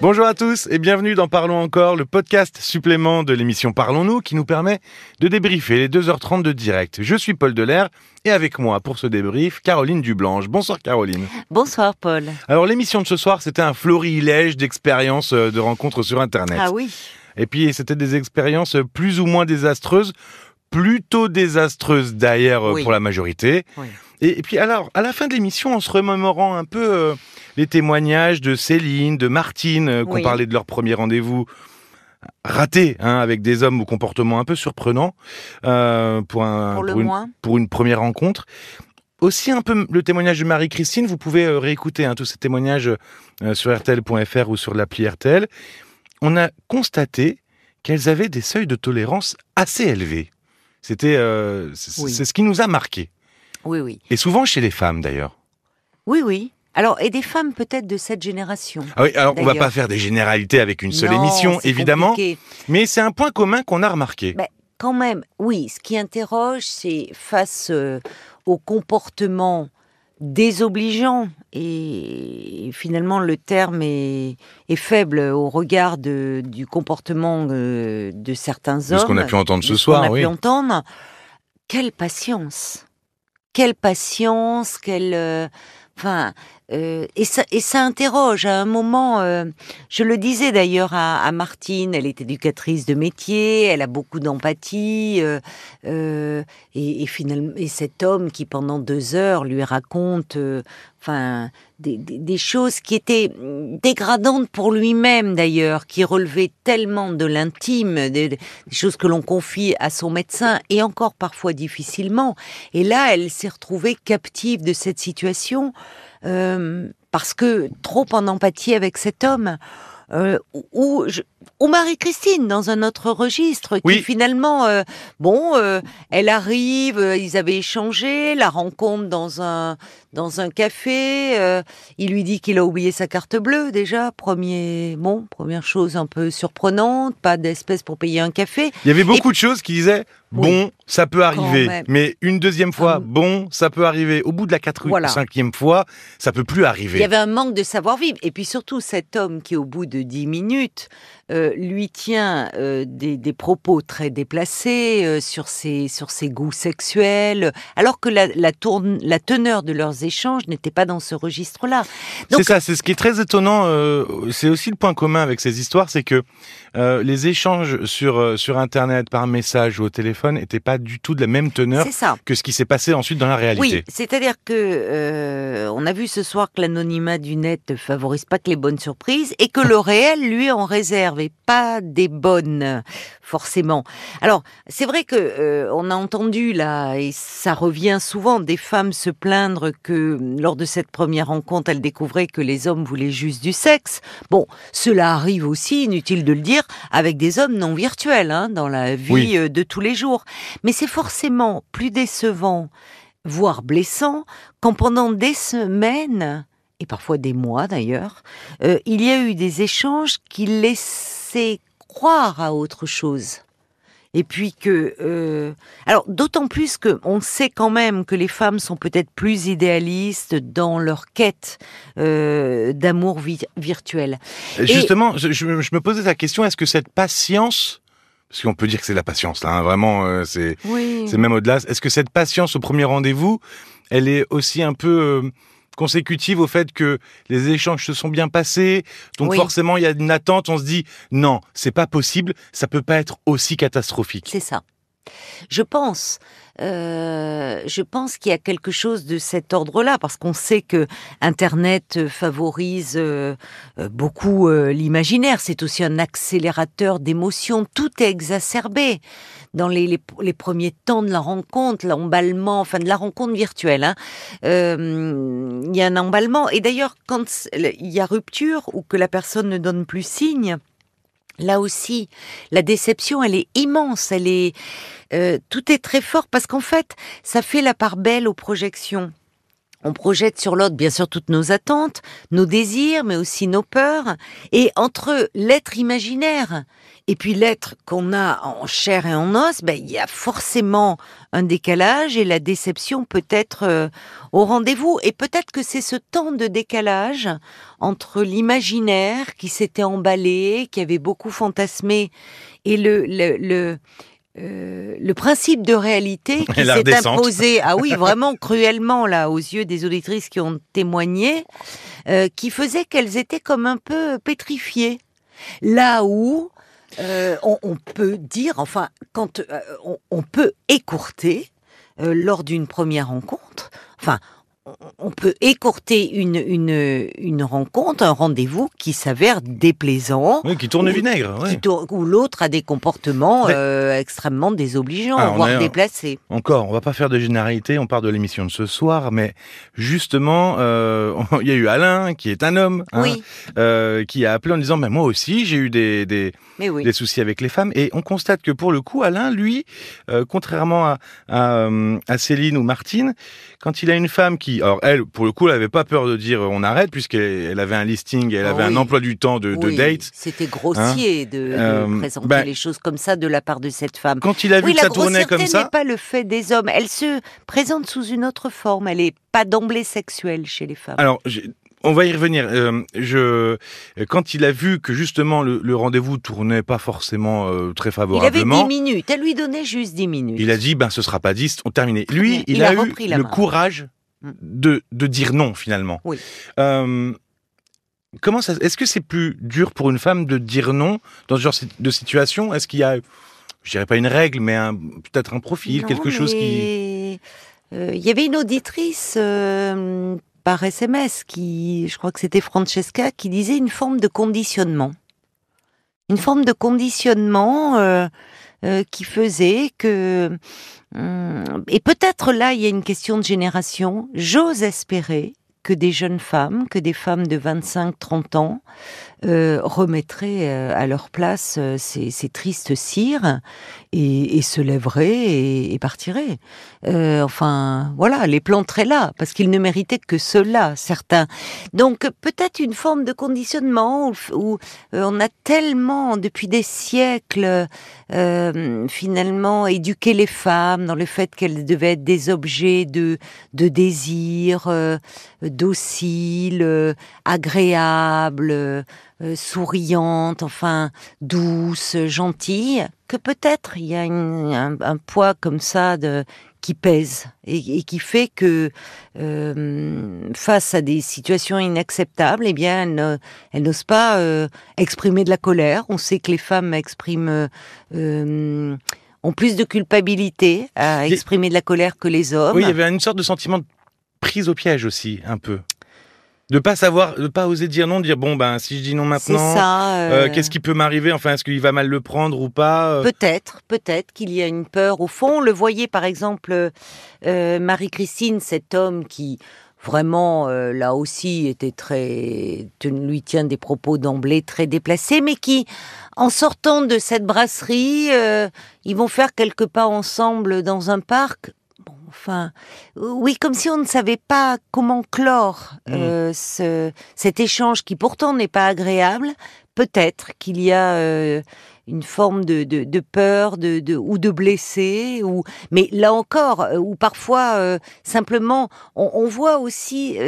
Bonjour à tous et bienvenue dans Parlons encore, le podcast supplément de l'émission Parlons-nous qui nous permet de débriefer les 2h30 de direct. Je suis Paul Delair et avec moi pour ce débrief, Caroline Dublanche. Bonsoir Caroline. Bonsoir Paul. Alors l'émission de ce soir, c'était un florilège d'expériences euh, de rencontres sur Internet. Ah oui. Et puis c'était des expériences plus ou moins désastreuses, plutôt désastreuses d'ailleurs euh, Oui. pour la majorité. Oui. Et, et puis alors, à la fin de l'émission, en se remémorant un peu euh, les témoignages de Céline, de Martine, euh, qui ont Oui. parlé de leur premier rendez-vous raté, hein, avec des hommes au comportement un peu surprenant euh, pour, un, Pour le une, moins. pour une première rencontre. Aussi un peu le témoignage de Marie-Christine, vous pouvez euh, réécouter hein, tous ces témoignages sur rtl.fr ou sur l'appli RTL. On a constaté qu'elles avaient des seuils de tolérance assez élevés. C'était, euh, c'est Oui. c'est ce qui nous a marqué. Oui, oui. Et souvent chez les femmes d'ailleurs. Oui, oui. Alors, et des femmes peut-être de cette génération. Ah oui, alors on va pas faire des généralités avec une seule Non, émission, évidemment, compliqué. mais c'est un point commun qu'on a remarqué. Ben, quand même, oui, ce qui interroge, c'est face euh, au comportement désobligeant, et finalement le terme est, est faible au regard de- du comportement euh, de certains de hommes. ce qu'on a pu entendre de ce soir, a oui. pu entendre. Quelle patience Quelle patience Quelle euh, enfin euh, et ça et ça interroge à un moment. euh, je le disais d'ailleurs à, à Martine, elle est éducatrice de métier, elle a beaucoup d'empathie euh, euh, et, et finalement et cet homme qui pendant deux heures lui raconte. euh, Enfin, des, des- des choses qui étaient dégradantes pour lui-même d'ailleurs, qui relevaient tellement de l'intime, des, des choses que l'on confie à son médecin, et encore parfois difficilement. Et là, elle s'est retrouvée captive de cette situation, euh, parce que trop en empathie avec cet homme. Euh, ou, je- ou Marie-Christine dans un autre registre qui finalement euh, bon euh, elle arrive euh, ils avaient échangé la rencontre dans un dans un café il lui dit qu'il a oublié sa carte bleue déjà premier bon première chose un peu surprenante pas d'espèce pour payer un café Il y avait beaucoup de choses qui disaient Oui. bon, ça peut arriver, mais une deuxième fois, bon, ça peut arriver. Au bout de la quatrième, Voilà. cinquième fois, ça peut plus Il y arriver. avait un manque de savoir-vivre. Et puis surtout, cet homme qui, au bout de dix minutes, euh, lui tient euh, des, des propos très déplacés euh, sur, ses, sur ses goûts sexuels, alors que la, la, tourne, la teneur de leurs échanges n'était pas dans ce registre-là. C'est ça, c'est ce qui est très étonnant. c'est aussi le point commun avec ces histoires, c'est que les échanges sur sur Internet, par message ou au téléphone, n'étaient pas du tout de la même teneur ça. que ce qui s'est passé ensuite dans la réalité. Oui, c'est-à-dire que on a vu ce soir que l'anonymat du net ne favorise pas que les bonnes surprises et que le réel, lui, en réserve pas des bonnes forcément. Alors, c'est vrai que euh, on a entendu là et ça revient souvent des femmes se plaindre que lors de cette première rencontre, elles découvraient que les hommes voulaient juste du sexe. Bon, cela arrive aussi, inutile de le dire, avec des hommes non virtuels hein, dans la vie Oui. euh, de tous les jours. Mais c'est forcément plus décevant voire blessant, quand pendant des semaines, et parfois des mois d'ailleurs, euh, il y a eu des échanges qui laissaient croire à autre chose. Et puis que, euh, alors d'autant plus que on sait quand même que les femmes sont peut-être plus idéalistes dans leur quête euh, d'amour vi- virtuel. Justement, je, je- je me posais la question est-ce que cette patience, parce qu'on peut dire que c'est la patience, là, hein, vraiment, euh, c'est Oui. c'est même au-delà. Est-ce que cette patience au premier rendez-vous, elle est aussi un peu consécutive au fait que les échanges se sont bien passés Donc Oui. forcément, il y a une attente. On se dit non, c'est pas possible. Ça peut pas être aussi catastrophique. C'est ça. Je pense, euh, je pense qu'il y a quelque chose de cet ordre-là, parce qu'on sait que Internet euh, favorise euh, beaucoup l'imaginaire. C'est aussi un accélérateur d'émotions. Tout est exacerbé dans les, premiers temps de la rencontre, l'emballement, enfin de la rencontre virtuelle. hein. Il y a un emballement. Et d'ailleurs, quand il y a rupture ou que la personne ne donne plus signe, là aussi, la déception, elle est immense. Elle est, euh, tout est très fort parce qu'en fait, ça fait la part belle aux projections. On projette sur l'autre, bien sûr, toutes nos attentes, nos désirs, mais aussi nos peurs. Et entre l'être imaginaire et puis l'être qu'on a en chair et en os, ben, il y a forcément un décalage et la déception peut être euh, au rendez-vous. Et peut-être que c'est ce temps de décalage entre l'imaginaire qui s'était emballé, qui avait beaucoup fantasmé, et le, le, le euh, le principe de réalité qui s'est imposé, ah oui, vraiment cruellement là, aux yeux des auditrices qui ont témoigné, euh, qui faisait qu'elles étaient comme un peu pétrifiées. Là où euh, on, peut dire, enfin, quand on, peut écourter lors d'une première rencontre, enfin, on peut écourter une, une, une rencontre, un rendez-vous qui s'avère déplaisant. Oui, qui tourne vinaigre. Où l'autre a des comportements euh, extrêmement désobligeants, voire déplacés. Encore, on va pas faire de généralité, on part de l'émission de ce soir, mais justement, euh, il y a eu Alain, qui est un homme, hein, euh, qui a appelé en disant, moi aussi, j'ai eu des, des, des, soucis avec les femmes. Et on constate que pour le coup, Alain, lui, contrairement à, à, à Céline ou Martine, quand il a une femme qui alors elle, pour le coup, elle avait pas peur de dire on arrête puisqu'elle avait un listing, elle avait ah un emploi du temps de, date. C'était grossier hein de, euh, présenter ben les choses comme ça de la part de cette femme. Quand il a vu que ça tournait comme ça, n'est pas le fait des hommes. Elle se présente sous une autre forme. Elle est pas d'emblée sexuelle chez les femmes. Alors on va y revenir. Euh, je, quand il a vu que justement le, rendez-vous tournait pas forcément euh, très favorablement, il avait 10 minutes. Elle lui donnait juste 10 minutes. Il a dit ben ce sera pas 10, on terminait. Lui, il, a, eu le courage. De, de dire non finalement. Oui. Euh, comment ça Est-ce que c'est plus dur pour une femme de dire non dans ce genre de situation? Est-ce qu'il y a, je dirais pas une règle, mais peut-être un profil, quelque chose qui. Euh, il y avait une auditrice euh, par SMS qui, je crois que c'était Francesca, qui disait une forme de conditionnement. Une forme de conditionnement qui faisait que Hum, et peut-être là, il y a une question de génération. J'ose espérer que des jeunes femmes, que des femmes de 25-30 ans euh, remettraient euh, à leur place euh, ces, tristes cires et, se lèveraient et, partiraient. enfin, voilà, les planteraient là, parce qu'ils ne méritaient que cela, certains. Donc peut-être une forme de conditionnement où, on a tellement, depuis des siècles, finalement, éduqué les femmes dans le fait qu'elles devaient être des objets de, de désir, docile, agréable, euh, souriante, enfin douce, gentille, que peut-être il y a un, poids comme ça de qui pèse et, qui fait que euh, face à des situations inacceptables, eh bien, elle, n'ose pas euh, exprimer de la colère. On sait que les femmes expriment ont plus de culpabilité à exprimer de la colère que les hommes. Oui, il y avait une sorte de sentiment de prise au piège aussi, un peu. De pas savoir, de pas oser dire non, dire bon ben si je dis non maintenant, euh, euh, qu'est-ce qui peut m'arriver? Enfin, est-ce qu'il va mal le prendre ou pas euh? Peut-être, peut-être qu'il y a une peur au fond. le voyait par exemple Marie-Christine, cet homme qui vraiment là aussi était très, lui tient des propos d'emblée très déplacés, mais qui, en sortant de cette brasserie, ils vont faire quelques pas ensemble dans un parc Enfin, oui, comme si on ne savait pas comment clore mm. euh, ce, cet échange qui pourtant n'est pas agréable. Peut-être qu'il y a euh, une forme de, de, peur, de, de, ou de blessé, ou mais là encore, euh, ou parfois simplement, on, voit aussi,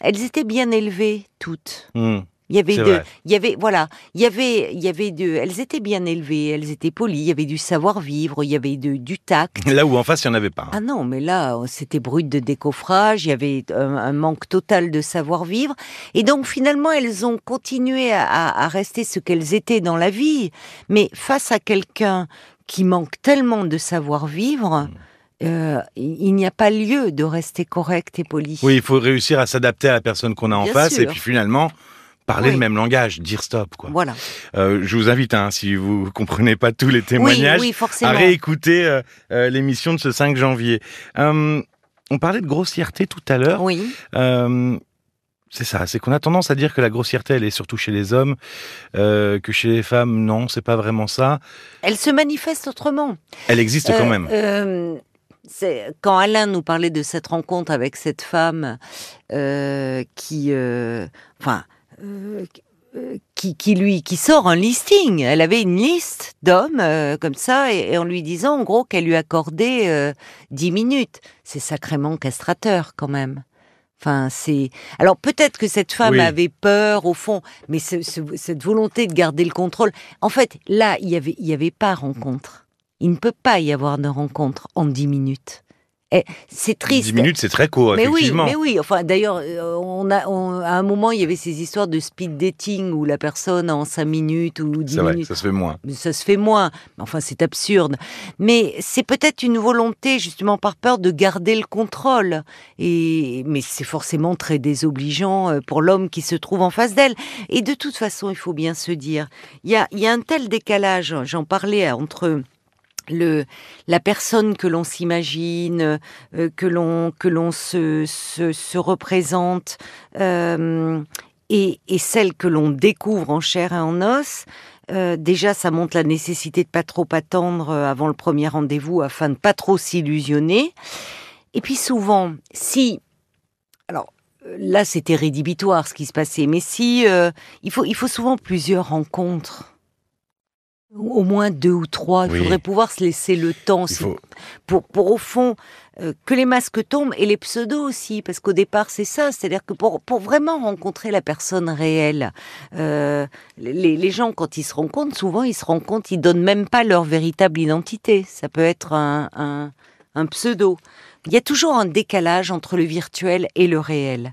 elles étaient bien élevées toutes. Mm. Il y avait de, il y avait voilà, il y avait il y avait de, elles étaient bien élevées, elles étaient polies, il y avait du savoir-vivre, il y avait de, du tact. Là où en face il n'y en avait pas. Hein. Ah non, mais là c'était brut de décoffrage, il y avait un, manque total de savoir-vivre, et donc finalement elles ont continué à, à rester ce qu'elles étaient dans la vie, mais face à quelqu'un qui manque tellement de savoir-vivre. Mm. Euh, il n'y a pas lieu de rester correct et poli. Oui, il faut réussir à s'adapter à la personne qu'on a en face, et puis finalement, parler le même langage, dire stop, quoi. Voilà. Euh, je vous invite, hein, si vous comprenez pas tous les témoignages, à réécouter euh, euh, l'émission de ce 5 janvier. on parlait de grossièreté tout à l'heure. Oui. c'est ça, c'est qu'on a tendance à dire que la grossièreté, elle est surtout chez les hommes, que chez les femmes, non, c'est pas vraiment ça. Elle se manifeste autrement. Elle existe quand même quand Alain nous parlait de cette rencontre avec cette femme euh, qui, euh, enfin, euh, qui, qui lui qui sort un listing. Elle avait une liste d'hommes euh, comme ça et, et en lui disant en gros qu'elle lui accordait euh, 10 minutes. C'est sacrément castrateur quand même. Enfin, c'est. Alors peut-être que cette femme Oui. avait peur au fond, mais ce- ce- cette volonté de garder le contrôle. En fait, là, il y avait, il y avait pas rencontre. Il ne peut pas y avoir de rencontre en 10 minutes. Et c'est triste. 10 minutes, c'est très court, Mais oui, effectivement. mais oui. Enfin, d'ailleurs, euh, on a, on- à un moment, il y avait ces histoires de speed dating où la personne en 5 minutes ou 10 C'est vrai, minutes. ça se fait moins. Ça se fait moins. Enfin, c'est absurde. Mais c'est peut-être une volonté, justement, par peur de garder le contrôle. Et mais c'est forcément très désobligeant euh, pour l'homme qui se trouve en face d'elle. Et de toute façon, il faut bien se dire, il y a, il y a un tel décalage. J'en parlais euh, entre le la personne que l'on s'imagine, euh, que l'on que l'on se, se se représente. euh, et, et celle que l'on découvre en chair et en os, euh, déjà, ça montre la nécessité de pas trop attendre euh, avant le premier rendez-vous afin de pas trop s'illusionner. Et puis souvent, si, alors euh, là, c'était rédhibitoire ce qui se passait, mais si euh, il faut, il faut souvent plusieurs rencontres. Au moins deux ou trois. Il Oui. faudrait pouvoir se laisser le temps. Faut... pour, pour au fond euh, que les masques tombent et les pseudos aussi, parce qu'au départ c'est ça, c'est-à-dire que pour, pour vraiment rencontrer la personne réelle, euh, les, les gens quand ils se rencontrent, souvent ils se rencontrent, ils donnent même pas leur véritable identité. Ça peut être un, un, un pseudo. Il y a toujours un décalage entre le virtuel et le réel.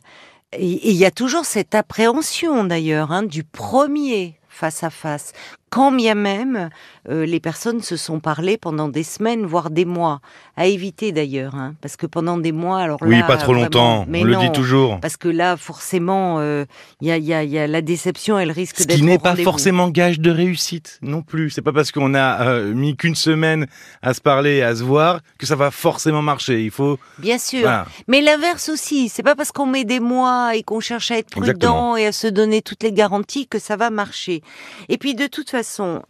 Et il y a toujours cette appréhension d'ailleurs hein, du premier face à face. Quand bien même euh, les personnes se sont parlées pendant des semaines, voire des mois, à éviter d'ailleurs, hein, parce que pendant des mois, alors Oui, là, pas trop vraiment, longtemps, mais on le dit toujours. Parce que là, forcément, euh, il y, a, il y a- il y a la déception, elle risque Ce d'être qui au n'est pas forcément gage de réussite non plus. C'est pas parce qu'on a euh, mis qu'une semaine à se parler, à se voir, que ça va forcément marcher. Il faut. Bien sûr. Voilà. Mais l'inverse aussi, c'est pas parce qu'on met des mois et qu'on cherche à être prudent Exactement. et à se donner toutes les garanties que ça va marcher. Et puis de toute façon,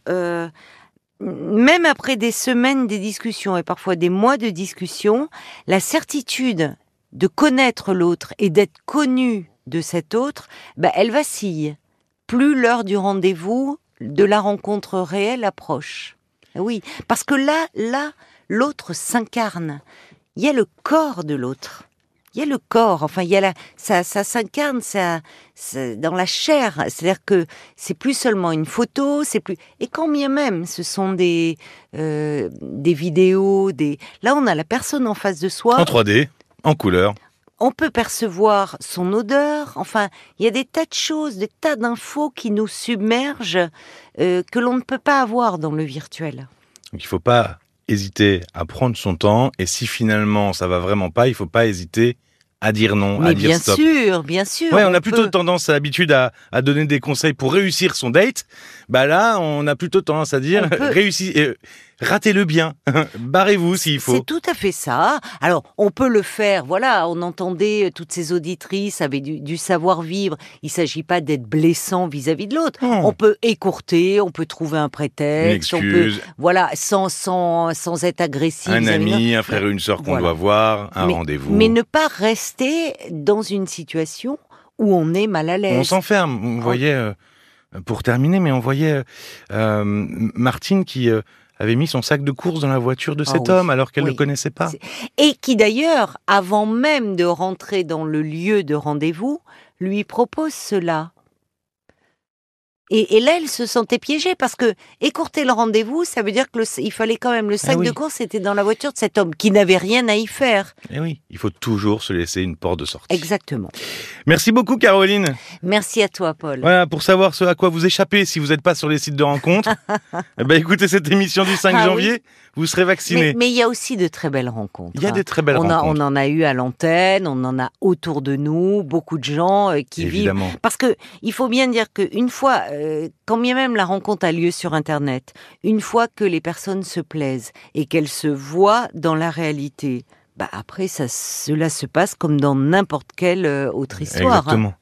euh, même après des semaines de discussions et parfois des mois de discussion, la certitude de connaître l'autre et d'être connu de cet autre, bah, elle vacille. Plus l'heure du rendez-vous, de la rencontre réelle approche. Oui, parce que là, là, l'autre s'incarne. Il y a le corps de l'autre. Il y a le corps, enfin, il y a la, ça, ça s'incarne, ça, ça- dans la chair. C'est-à-dire que c'est plus seulement une photo, c'est plus. Et quand bien même, ce sont des, euh, des vidéos, des. Là, on a la personne en face de soi En 3D, en couleur. on peut percevoir son odeur. Enfin, il y a des tas de choses, des tas d'infos qui nous submergent euh, que l'on ne peut pas avoir dans le virtuel. Donc il faut pas hésiter à prendre son temps. Et si finalement ça va vraiment pas, il faut pas hésiter à dire non, à Mais dire bien stop. sûr, bien sûr. Ouais, on a plutôt peut- tendance à l'habitude à, à donner des conseils pour réussir son date. Bah là, on a plutôt tendance à dire On peut- réussi, euh, ratez-le bien, barrez-vous s'il faut. C'est tout à fait ça. Alors, on peut le faire. Voilà, on entendait euh, toutes ces auditrices avaient du, du savoir-vivre. Il s'agit pas d'être blessant vis-à-vis de l'autre. On peut écourter, on peut trouver un Une prétexte, on peut, voilà, sans sans sans être agressif. un ami, un frère ou une sœur qu'on Voilà. doit voir, un rendez-vous. Mais ne pas rester dans une situation où on est mal à On l'aise. s'enferme. On voyait, euh, pour terminer, mais on voyait euh, Martine qui euh, avait mis son sac de course dans la voiture de Ah cet oui. homme alors qu'elle ne Oui. le connaissait pas. Et qui d'ailleurs, avant même de rentrer dans le lieu de rendez-vous, lui propose cela. Et, et là, elle se sentait piégée parce que écourter le rendez-vous, ça veut dire que le- il fallait quand même le sac Ah oui. de course était dans la voiture de cet homme qui n'avait rien à y faire. Eh oui, il faut toujours se laisser une porte de sortie. Exactement. Merci beaucoup, Caroline. Merci à toi, Paul. Voilà, pour savoir ce à quoi vous échappez si vous n'êtes pas sur les sites de rencontres, eh ben, écoutez cette émission du 5 Ah oui. Vous serez vacciné. Mais il y a aussi de très belles rencontres. Il y a hein. des très belles on, a, rencontres. on en a eu à l'antenne, on en a autour de nous, beaucoup de gens euh, qui vivent. Évidemment. Parce que il faut bien dire qu'une fois, euh, quand bien même la rencontre a lieu sur Internet, une fois que les personnes se plaisent et qu'elles se voient dans la réalité, bah après, ça, cela se passe comme dans n'importe quelle euh, autre histoire. Exactement.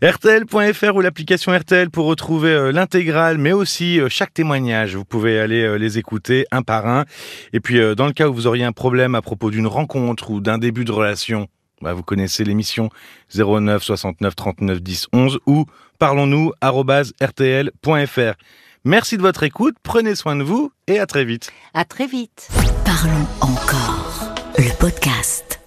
RTL.fr ou l'application RTL pour retrouver euh, l'intégrale, mais aussi euh, chaque témoignage. Vous pouvez aller les écouter un par un. Et puis, dans le cas où vous auriez un problème à propos d'une rencontre ou d'un début de relation, bah, vous connaissez l'émission 09 69 39 10 11 ou parlons-nous rtl.fr. Merci de votre écoute, prenez soin de vous et à très vite. À très vite. Parlons encore, le podcast.